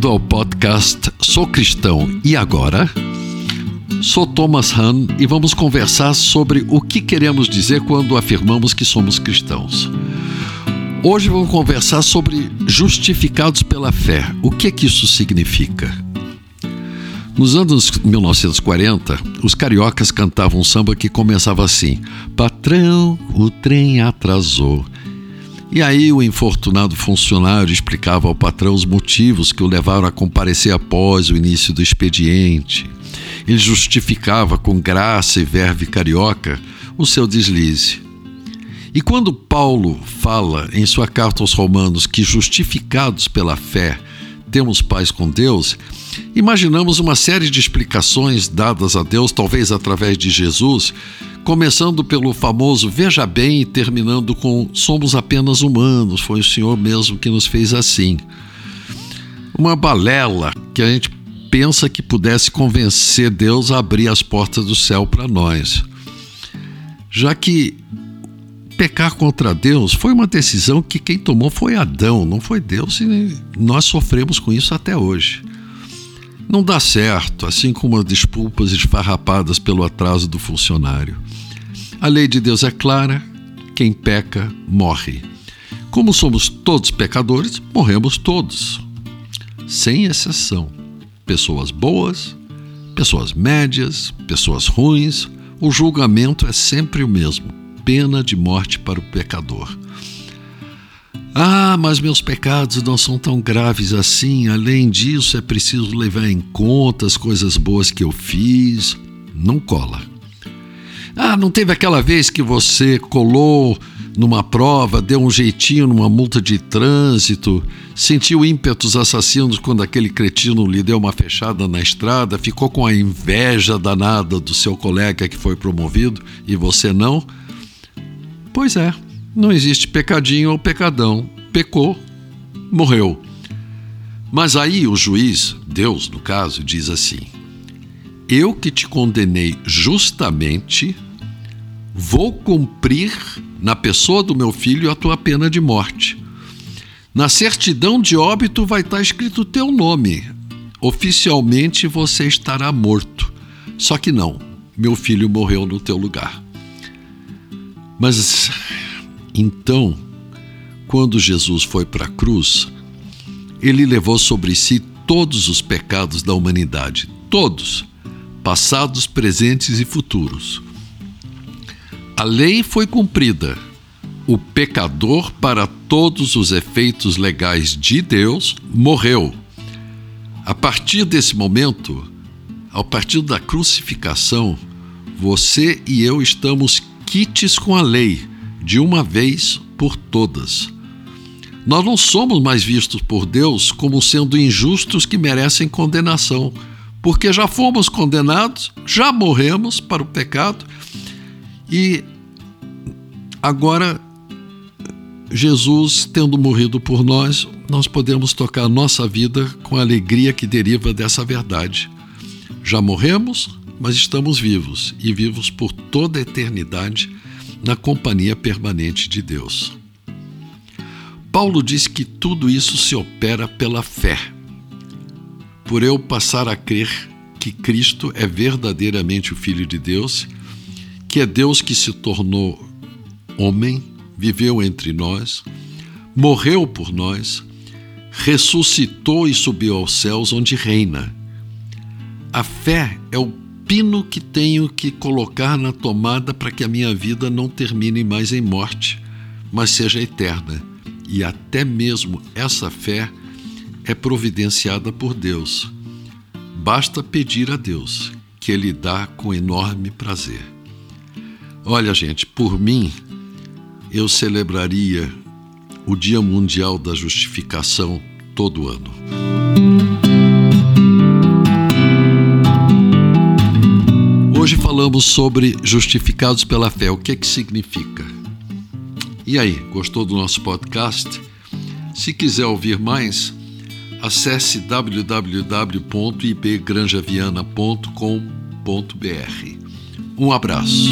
Bem-vindo ao podcast Sou Cristão e Agora? Sou Thomas Hahn e vamos conversar sobre o que queremos dizer quando afirmamos que somos cristãos. Hoje vamos conversar sobre justificados pela fé. O que é que isso significa? Nos anos 1940, os cariocas cantavam um samba que começava assim: Patrão, o trem atrasou. E aí o infortunado funcionário explicava ao patrão os motivos que o levaram a comparecer após o início do expediente. Ele justificava com graça e verve carioca o seu deslize. E quando Paulo fala em sua carta aos Romanos que justificados pela fé temos paz com Deus, imaginamos uma série de explicações dadas a Deus, talvez através de Jesus, começando pelo famoso veja bem e terminando com somos apenas humanos, foi o Senhor mesmo que nos fez assim. Uma balela que a gente pensa que pudesse convencer Deus a abrir as portas do céu para nós. Já que pecar contra Deus foi uma decisão que quem tomou foi Adão, não foi Deus, e nós sofremos com isso até hoje. Não dá certo, assim como as desculpas esfarrapadas pelo atraso do funcionário. A lei de Deus é clara: quem peca, morre. Como somos todos pecadores, morremos todos, sem exceção. Pessoas boas, pessoas médias, pessoas ruins, o julgamento é sempre o mesmo: pena de morte para o pecador. Ah, mas meus pecados não são tão graves assim. Além disso, é preciso levar em conta as coisas boas que eu fiz. Não cola. Ah, não teve aquela vez que você colou numa prova, deu um jeitinho numa multa de trânsito, sentiu ímpetos assassinos quando aquele cretino lhe deu uma fechada na estrada, ficou com a inveja danada do seu colega que foi promovido e você não? Pois é, não existe pecadinho ou pecadão. Pecou, morreu. Mas aí o juiz, Deus no caso, diz assim: Eu que te condenei justamente Vou cumprir na pessoa do meu filho a tua pena de morte. Na certidão de óbito vai estar escrito o teu nome. Oficialmente você estará morto. Só que não, meu filho morreu no teu lugar. Mas então, quando Jesus foi para a cruz, ele levou sobre si todos os pecados da humanidade, todos, passados, presentes e futuros. A lei foi cumprida. O pecador, para todos os efeitos legais de Deus, morreu. A partir desse momento, a partir da crucificação, você e eu estamos quites com a lei, de uma vez por todas. Nós não somos mais vistos por Deus como sendo injustos que merecem condenação, porque já fomos condenados, já morremos para o pecado e agora, Jesus tendo morrido por nós, nós podemos tocar nossa vida com a alegria que deriva dessa verdade. Já morremos, mas estamos vivos e vivos por toda a eternidade na companhia permanente de Deus. Paulo diz que tudo isso se opera pela fé. Por eu passar a crer que Cristo é verdadeiramente o Filho de Deus que é Deus que se tornou homem, viveu entre nós, morreu por nós, ressuscitou e subiu aos céus onde reina. A fé é o pino que tenho que colocar na tomada para que a minha vida não termine mais em morte, mas seja eterna. E até mesmo essa fé é providenciada por Deus. Basta pedir a Deus, que Ele dá com enorme prazer. Olha, gente, por mim, eu celebraria o Dia Mundial da Justificação todo ano. Hoje falamos sobre justificados pela fé. O que é que significa? E aí, gostou do nosso podcast? Se quiser ouvir mais, acesse www.ibgranjaviana.com.br. Um abraço.